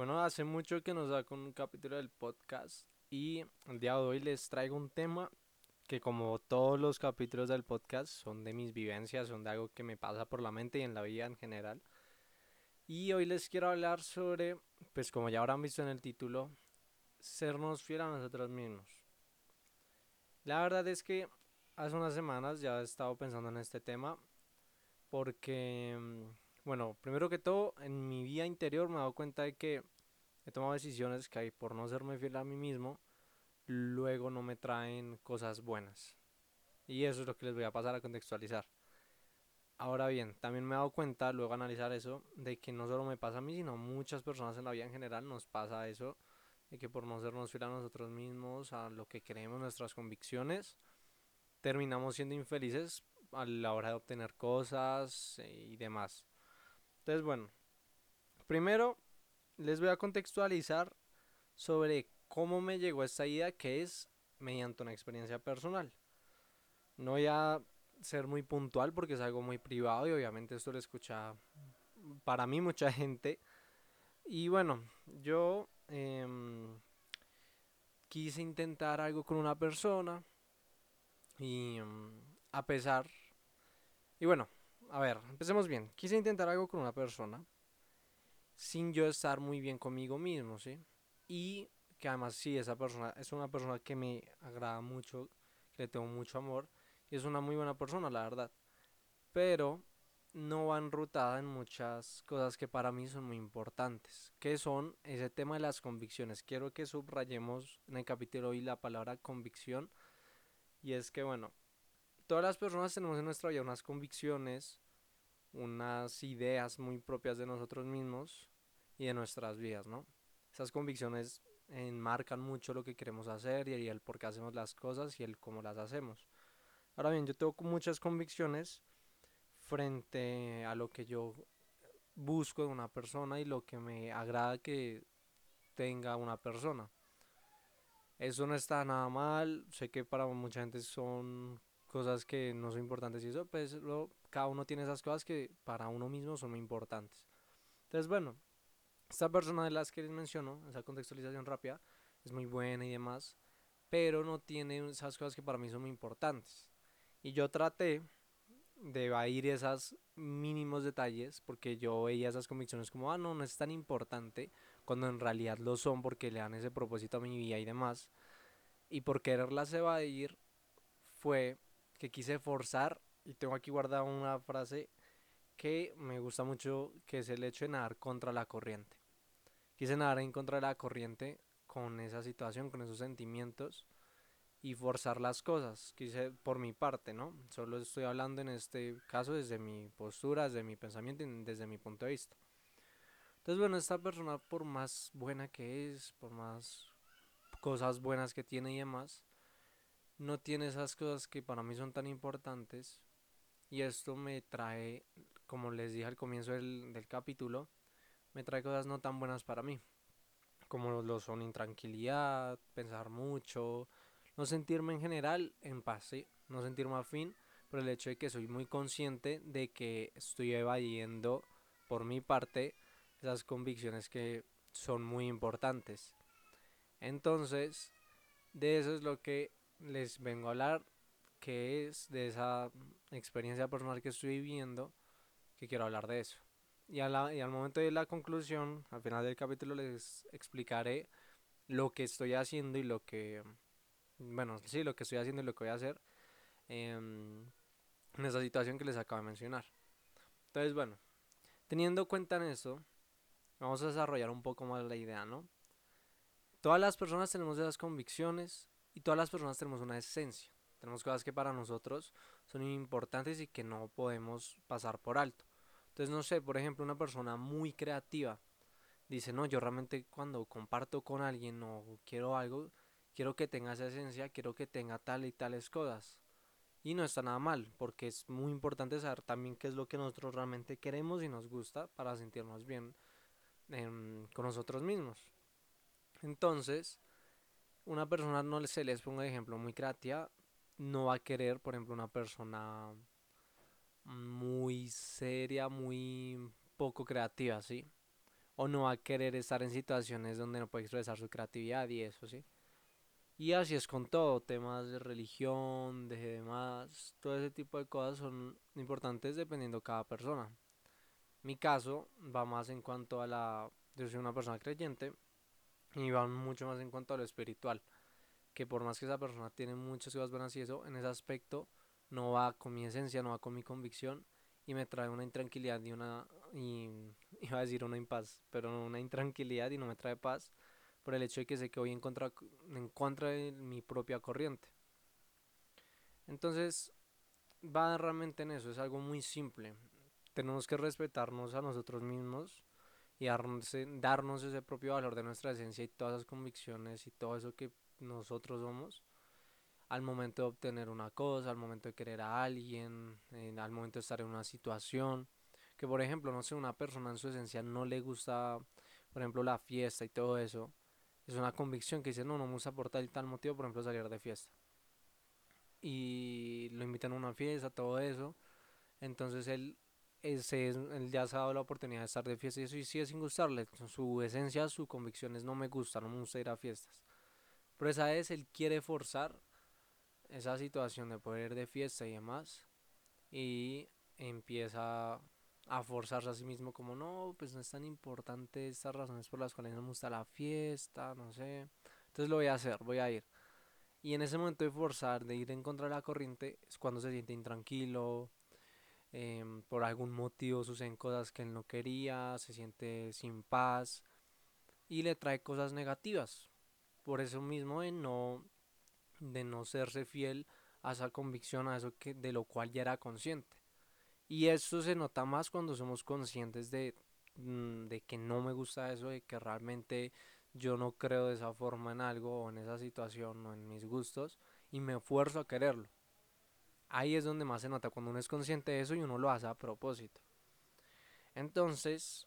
Bueno, hace mucho que nos saco un capítulo del podcast y el día de hoy les traigo un tema que como todos los capítulos del podcast son de mis vivencias, son de algo que me pasa por la mente y en la vida en general. Y hoy les quiero hablar sobre, pues como ya habrán visto en el título, sernos fieles a nosotros mismos. La verdad es que hace unas semanas ya he estado pensando en este tema porque mm, bueno, primero que todo, en mi vida interior me he dado cuenta de que he tomado decisiones que por no serme fiel a mí mismo, luego no me traen cosas buenas. Y eso es lo que les voy a pasar a contextualizar. Ahora bien, también me he dado cuenta, luego analizar eso, de que no solo me pasa a mí, sino a muchas personas en la vida en general nos pasa eso, de que por no sernos fieles a nosotros mismos, a lo que creemos, nuestras convicciones, terminamos siendo infelices a la hora de obtener cosas y demás. Entonces, bueno, primero les voy a contextualizar sobre cómo me llegó esta idea que es mediante una experiencia personal. No voy a ser muy puntual porque es algo muy privado y obviamente esto lo escucha para mí mucha gente. Y bueno, yo em, quise intentar algo con una persona y em, a pesar... Y bueno, a ver, empecemos bien. Quise intentar algo con una persona sin yo estar muy bien conmigo mismo, ¿sí? Y que además sí, esa persona es una persona que me agrada mucho, que le tengo mucho amor y es una muy buena persona, la verdad. Pero no va enrutada en muchas cosas que para mí son muy importantes, que son ese tema de las convicciones. Quiero que subrayemos en el capítulo hoy la palabra convicción y es que bueno, todas las personas tenemos en nuestra vida unas convicciones, unas ideas muy propias de nosotros mismos y de nuestras vidas, ¿no? Esas convicciones enmarcan mucho lo que queremos hacer y el por qué hacemos las cosas y el cómo las hacemos. Ahora bien, yo tengo muchas convicciones frente a lo que yo busco de una persona y lo que me agrada que tenga una persona. Eso no está nada mal, sé que para mucha gente son cosas que no son importantes y eso, pues cada uno tiene esas cosas que para uno mismo son muy importantes. Entonces, bueno, esta persona de las que les menciono, esa contextualización rápida, es muy buena y demás, pero no tiene esas cosas que para mí son muy importantes. Y yo traté de evadir esos mínimos detalles porque yo veía esas convicciones como, ah, no, no es tan importante, cuando en realidad lo son porque le dan ese propósito a mi vida y demás. Y por quererlas evadir fue que quise forzar y tengo aquí guardada una frase que me gusta mucho que es el hecho de nadar contra la corriente. Quise nadar en contra de la corriente con esa situación, con esos sentimientos y forzar las cosas. Quise por mi parte, ¿no? Solo estoy hablando en este caso desde mi postura, desde mi pensamiento y desde mi punto de vista. Entonces, bueno, esta persona por más buena que es, por más cosas buenas que tiene y demás, no tiene esas cosas que para mí son tan importantes. Y esto me trae, como les dije al comienzo del, del capítulo, me trae cosas no tan buenas para mí. Como lo son intranquilidad, pensar mucho, no sentirme en general en paz, no sentirme afín por el hecho de que soy muy consciente de que estoy evadiendo por mi parte esas convicciones que son muy importantes. Entonces, de eso es lo que les vengo a hablar que es de esa experiencia personal que estoy viviendo, que quiero hablar de eso. Y, y al momento de la conclusión, al final del capítulo, les explicaré lo que estoy haciendo y lo que, bueno, sí, lo que estoy haciendo y lo que voy a hacer en esa situación que les acabo de mencionar. Entonces, bueno, teniendo cuenta en eso, vamos a desarrollar un poco más la idea, ¿no? Todas las personas tenemos esas convicciones, y todas las personas tenemos una esencia. Tenemos cosas que para nosotros son importantes y que no podemos pasar por alto. Entonces, no sé, por ejemplo, una persona muy creativa dice, no, yo realmente cuando comparto con alguien o quiero algo, quiero que tenga esa esencia, quiero que tenga tal y tales cosas. Y no está nada mal, porque es muy importante saber también qué es lo que nosotros realmente queremos y nos gusta para sentirnos bien em, con nosotros mismos. Entonces, una persona no se les pongo de ejemplo muy creativa, no va a querer, por ejemplo, una persona muy seria, muy poco creativa, ¿sí? o no va a querer estar en situaciones donde no puede expresar su creatividad y eso, ¿sí? Y así es con todo, temas de religión, de demás, todo ese tipo de cosas son importantes dependiendo de cada persona. Mi caso va más en cuanto a la... Yo soy una persona creyente y va mucho más en cuanto a lo espiritual. Que por más que esa persona tiene muchas cosas buenas y eso, en ese aspecto no va con mi esencia, no va con mi convicción y me trae una intranquilidad y una... Y, iba a decir una impaz, pero una intranquilidad y no me trae paz por el hecho de que sé que voy en contra, en contra de mi propia corriente. Entonces, va realmente en eso, es algo muy simple. Tenemos que respetarnos a nosotros mismos y darnos, ese propio valor de nuestra esencia y todas las convicciones y todo eso que nosotros somos al momento de obtener una cosa, al momento de querer a alguien, al momento de estar en una situación. Que por ejemplo, no sé, una persona en su esencia no le gusta, por ejemplo, la fiesta y todo eso es una convicción que dice, no, no me gusta por tal y tal motivo, por ejemplo, salir de fiesta. Y lo invitan a una fiesta, todo eso. Entonces él, ese, él ya se ha dado la oportunidad de estar de fiesta y eso y sigue sin gustarle. Su esencia, su convicción es no me gusta, no me gusta ir a fiestas. Pero esa vez él quiere forzar esa situación de poder ir de fiesta y demás. Y empieza a forzarse a sí mismo como no, pues no es tan importante estas razones por las cuales no me gusta la fiesta, no sé. Entonces lo voy a hacer, voy a ir. Y en ese momento de forzar, de ir en contra de la corriente, es cuando se siente intranquilo, em, por algún motivo suceden cosas que él no quería, se siente sin paz y le trae cosas negativas. Por eso mismo de no, de no serse fiel a esa convicción, a eso que, de lo cual ya era consciente. Y eso se nota más cuando somos conscientes de, mm, de que no me gusta eso, de que realmente yo no creo de esa forma en algo o en esa situación o en mis gustos y me esfuerzo a quererlo. Ahí es donde más se nota cuando uno es consciente de eso y uno lo hace a propósito. Entonces,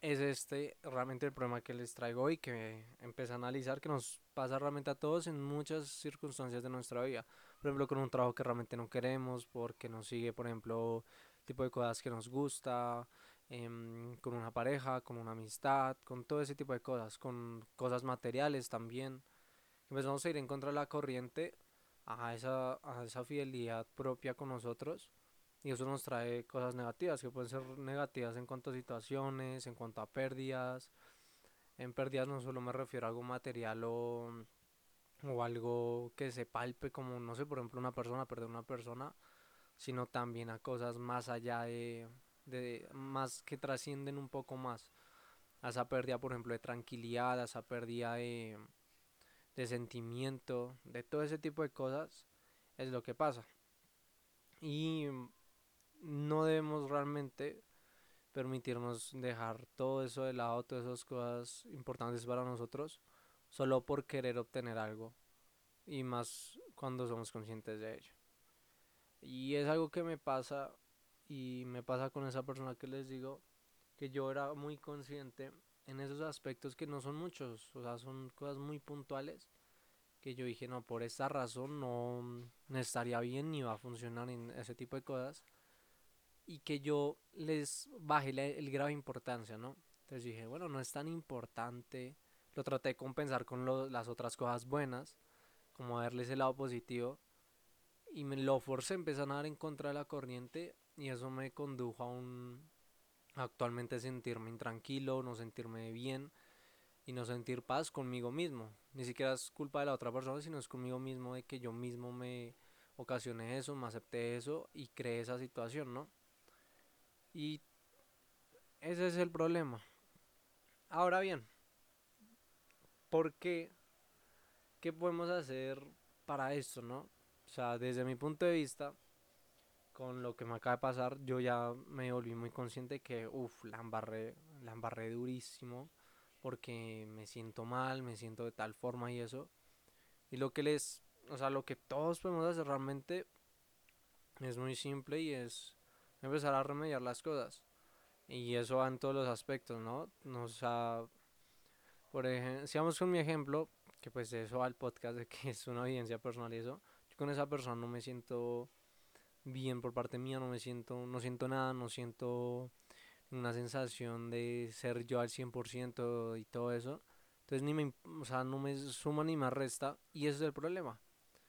es este realmente el problema que les traigo hoy, que empecé a analizar, que nos pasa realmente a todos en muchas circunstancias de nuestra vida por ejemplo, con un trabajo que realmente no queremos, porque nos sigue, por ejemplo, tipo de cosas que nos gusta, em, con una pareja, con una amistad, con todo ese tipo de cosas, con cosas materiales también. Empezamos a ir en contra de la corriente a esa, a esa fidelidad propia con nosotros y eso nos trae cosas negativas, que pueden ser negativas en cuanto a situaciones, en cuanto a pérdidas. En pérdidas no solo me refiero a algo material o o algo que se palpe como, no sé, por ejemplo, una persona, perder una persona, sino también a cosas más allá de, de más que trascienden un poco más. A esa pérdida, por ejemplo, de tranquilidad, a esa pérdida de, de sentimiento, de todo ese tipo de cosas, es lo que pasa. Y no debemos realmente permitirnos dejar todo eso de lado, todas esas cosas importantes para nosotros solo por querer obtener algo y más cuando somos conscientes de ello. Y es algo que me pasa y me pasa con esa persona que les digo que yo era muy consciente en esos aspectos que no son muchos, o sea, son cosas muy puntuales que yo dije, no, por esta razón no, estaría bien ni va a funcionar en ese tipo de cosas y que yo les bajé el grado de importancia, ¿no? Entonces dije, bueno, no es tan importante lo traté de compensar con las otras cosas buenas, como verles el lado positivo, y me lo forcé, empecé a nadar en contra de la corriente, y eso me condujo a un actualmente sentirme intranquilo, no sentirme bien y no sentir paz conmigo mismo. Ni siquiera es culpa de la otra persona, sino es conmigo mismo de que yo mismo me ocasioné eso, me acepté eso y creé esa situación, ¿no? Y ese es el problema. Ahora bien, ¿por qué? ¿Qué podemos hacer para esto, no? O sea, desde mi punto de vista, con lo que me acaba de pasar, yo ya me volví muy consciente que, uff, la embarré, la embarré durísimo, porque me siento mal, me siento de tal forma y eso. Y lo que les, o sea, lo que todos podemos hacer realmente es muy simple y es empezar a remediar las cosas. Y eso va en todos los aspectos, ¿no? O sea, por ejemplo, si vamos con mi ejemplo, que pues eso al podcast de que es una evidencia personal y eso, yo con esa persona no me siento bien por parte mía, no me siento, no siento nada, no siento una sensación de ser yo al 100% y todo eso. Entonces ni me, o sea, no me suma ni me resta y ese es el problema.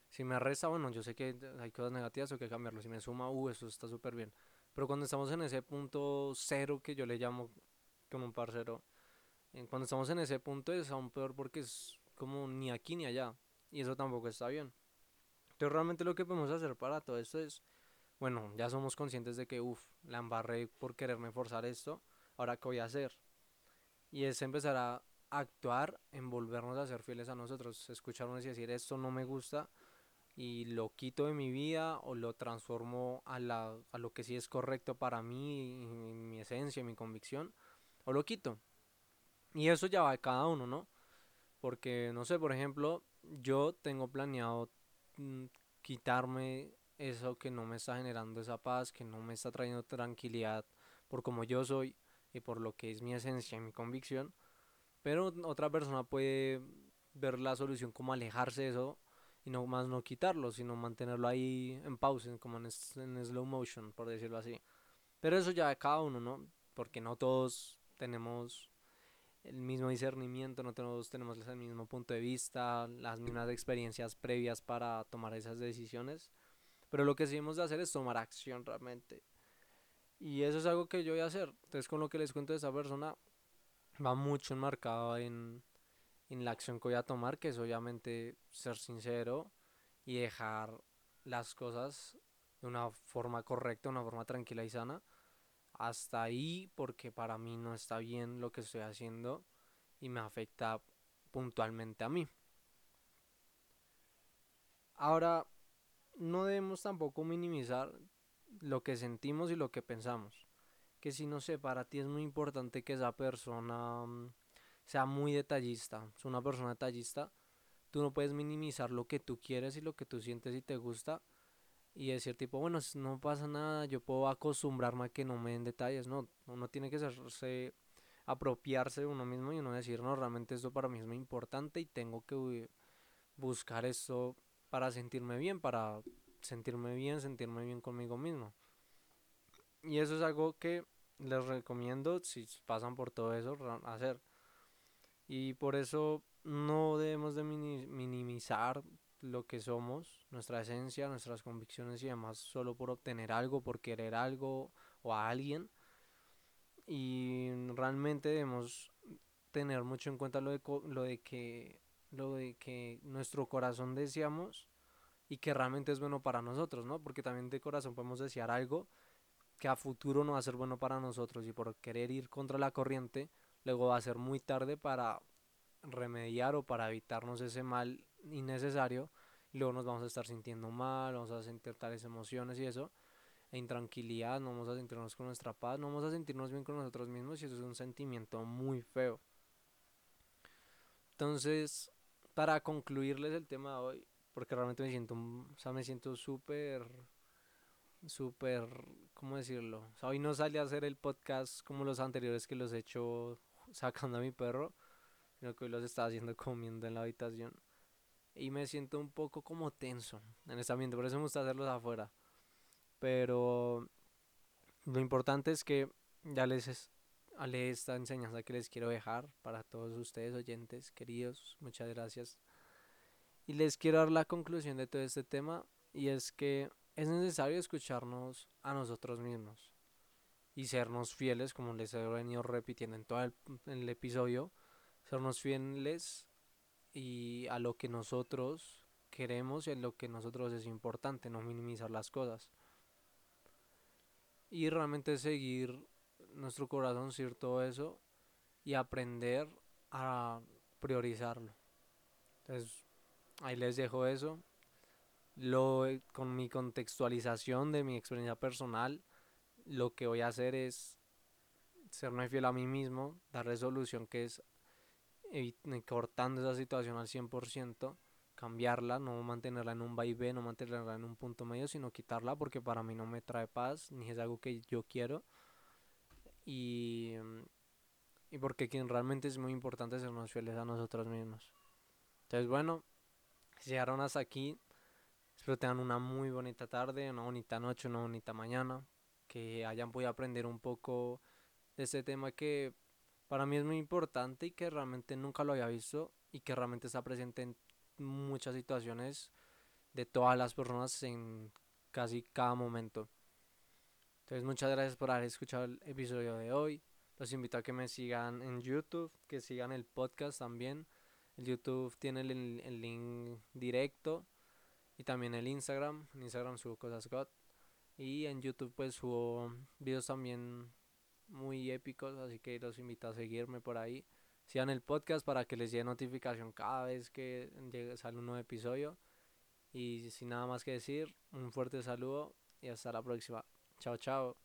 Si me resta, bueno, yo sé que hay cosas negativas o que cambiarlo. Si me suma, uh, eso está súper bien. Pero cuando estamos en ese punto cero que yo le llamo como un parcero, cuando estamos en ese punto es aún peor porque es como ni aquí ni allá. Y eso tampoco está bien. Entonces realmente lo que podemos hacer para todo esto es, bueno, ya somos conscientes de que, uff, la embarré por quererme forzar esto, ahora qué voy a hacer. Y es empezar a actuar en volvernos a ser fieles a nosotros, escucharnos y decir esto no me gusta y lo quito de mi vida o lo transformo a, la, a lo que sí es correcto para mí, mi esencia, mi convicción, o lo quito. Y eso ya va de cada uno, ¿no? Porque, no sé, por ejemplo, yo tengo planeado mm, quitarme eso que no me está generando esa paz, que no me está trayendo tranquilidad por como yo soy y por lo que es mi esencia y mi convicción. Pero otra persona puede ver la solución como alejarse de eso y no más no quitarlo, sino mantenerlo ahí en pausa, como en, en slow motion, por decirlo así. Pero eso ya de cada uno, ¿no? Porque no todos tenemos el mismo discernimiento, no todos tenemos el mismo punto de vista, las mismas experiencias previas para tomar esas decisiones. Pero lo que sí hemos de hacer es tomar acción realmente. Y eso es algo que yo voy a hacer. Entonces con lo que les cuento de esa persona va mucho enmarcado en, en la acción que voy a tomar, que es obviamente ser sincero y dejar las cosas de una forma correcta, una forma tranquila y sana. Hasta ahí porque para mí no está bien lo que estoy haciendo y me afecta puntualmente a mí. Ahora, no debemos tampoco minimizar lo que sentimos y lo que pensamos. Que si no sé, para ti es muy importante que esa persona mm, sea muy detallista, es una persona detallista, tú no puedes minimizar lo que tú quieres y lo que tú sientes y te gusta y decir tipo, bueno, no pasa nada, yo puedo acostumbrarme a que no me den detalles, no, uno tiene que hacerse, apropiarse de uno mismo y uno decir, no, realmente esto para mí es muy importante y tengo que buscar esto para sentirme bien, para sentirme bien, sentirme bien conmigo mismo. Y eso es algo que les recomiendo si pasan por todo eso hacer. Y por eso no debemos de minimizar lo que somos, nuestra esencia, nuestras convicciones y demás, solo por obtener algo, por querer algo o a alguien. Y realmente debemos tener mucho en cuenta lo de, lo de que lo de que nuestro corazón deseamos y que realmente es bueno para nosotros, ¿no? Porque también de corazón podemos desear algo que a futuro no va a ser bueno para nosotros y por querer ir contra la corriente luego va a ser muy tarde para remediar o para evitarnos ese mal innecesario luego nos vamos a estar sintiendo mal, vamos a sentir tales emociones y eso, e intranquilidad, no vamos a sentirnos con nuestra paz, no vamos a sentirnos bien con nosotros mismos y eso es un sentimiento muy feo. Entonces, para concluirles el tema de hoy, porque realmente me siento, o sea, me siento súper, súper, ¿cómo decirlo? O sea, hoy no salí a hacer el podcast como los anteriores que los he hecho sacando a mi perro, sino que hoy los estaba haciendo comiendo en la habitación. Y me siento un poco como tenso en este ambiente, por eso me gusta hacerlos afuera. Pero lo importante es que ya les ale esta enseñanza que les quiero dejar para todos ustedes oyentes queridos. Muchas gracias. Y les quiero dar la conclusión de todo este tema y es que es necesario escucharnos a nosotros mismos y sernos fieles, como les he venido repitiendo en todo el, episodio, sernos fieles y a lo que nosotros queremos y a lo que nosotros es importante, no minimizar las cosas. Y realmente seguir nuestro corazón, seguir todo eso y aprender a priorizarlo. Entonces, ahí les dejo eso. Lo, con mi contextualización de mi experiencia personal, lo que voy a hacer es serme fiel a mí mismo, dar resolución que es cortando esa situación al 100%, cambiarla, no mantenerla en un vaivén, no mantenerla en un punto medio, sino quitarla porque para mí no me trae paz, ni es algo que yo quiero. Y, y porque quien realmente es muy importante sernos fieles a nosotros mismos. Entonces, bueno, si llegaron hasta aquí, espero tengan una muy bonita tarde, una bonita noche, una bonita mañana que hayan podido aprender un poco de este tema que para mí es muy importante y que realmente nunca lo había visto y que realmente está presente en muchas situaciones de todas las personas en casi cada momento. Entonces muchas gracias por haber escuchado el episodio de hoy. Los invito a que me sigan en YouTube, que sigan el podcast también. El YouTube tiene el, el link directo y también el Instagram. En Instagram subo cosas God. Y en YouTube pues subo videos también muy épicos, así que los invito a seguirme por ahí. Sigan el podcast para que les llegue notificación cada vez que llegue, sale un nuevo episodio. Y sin nada más que decir, un fuerte saludo y hasta la próxima. Ciao ciao.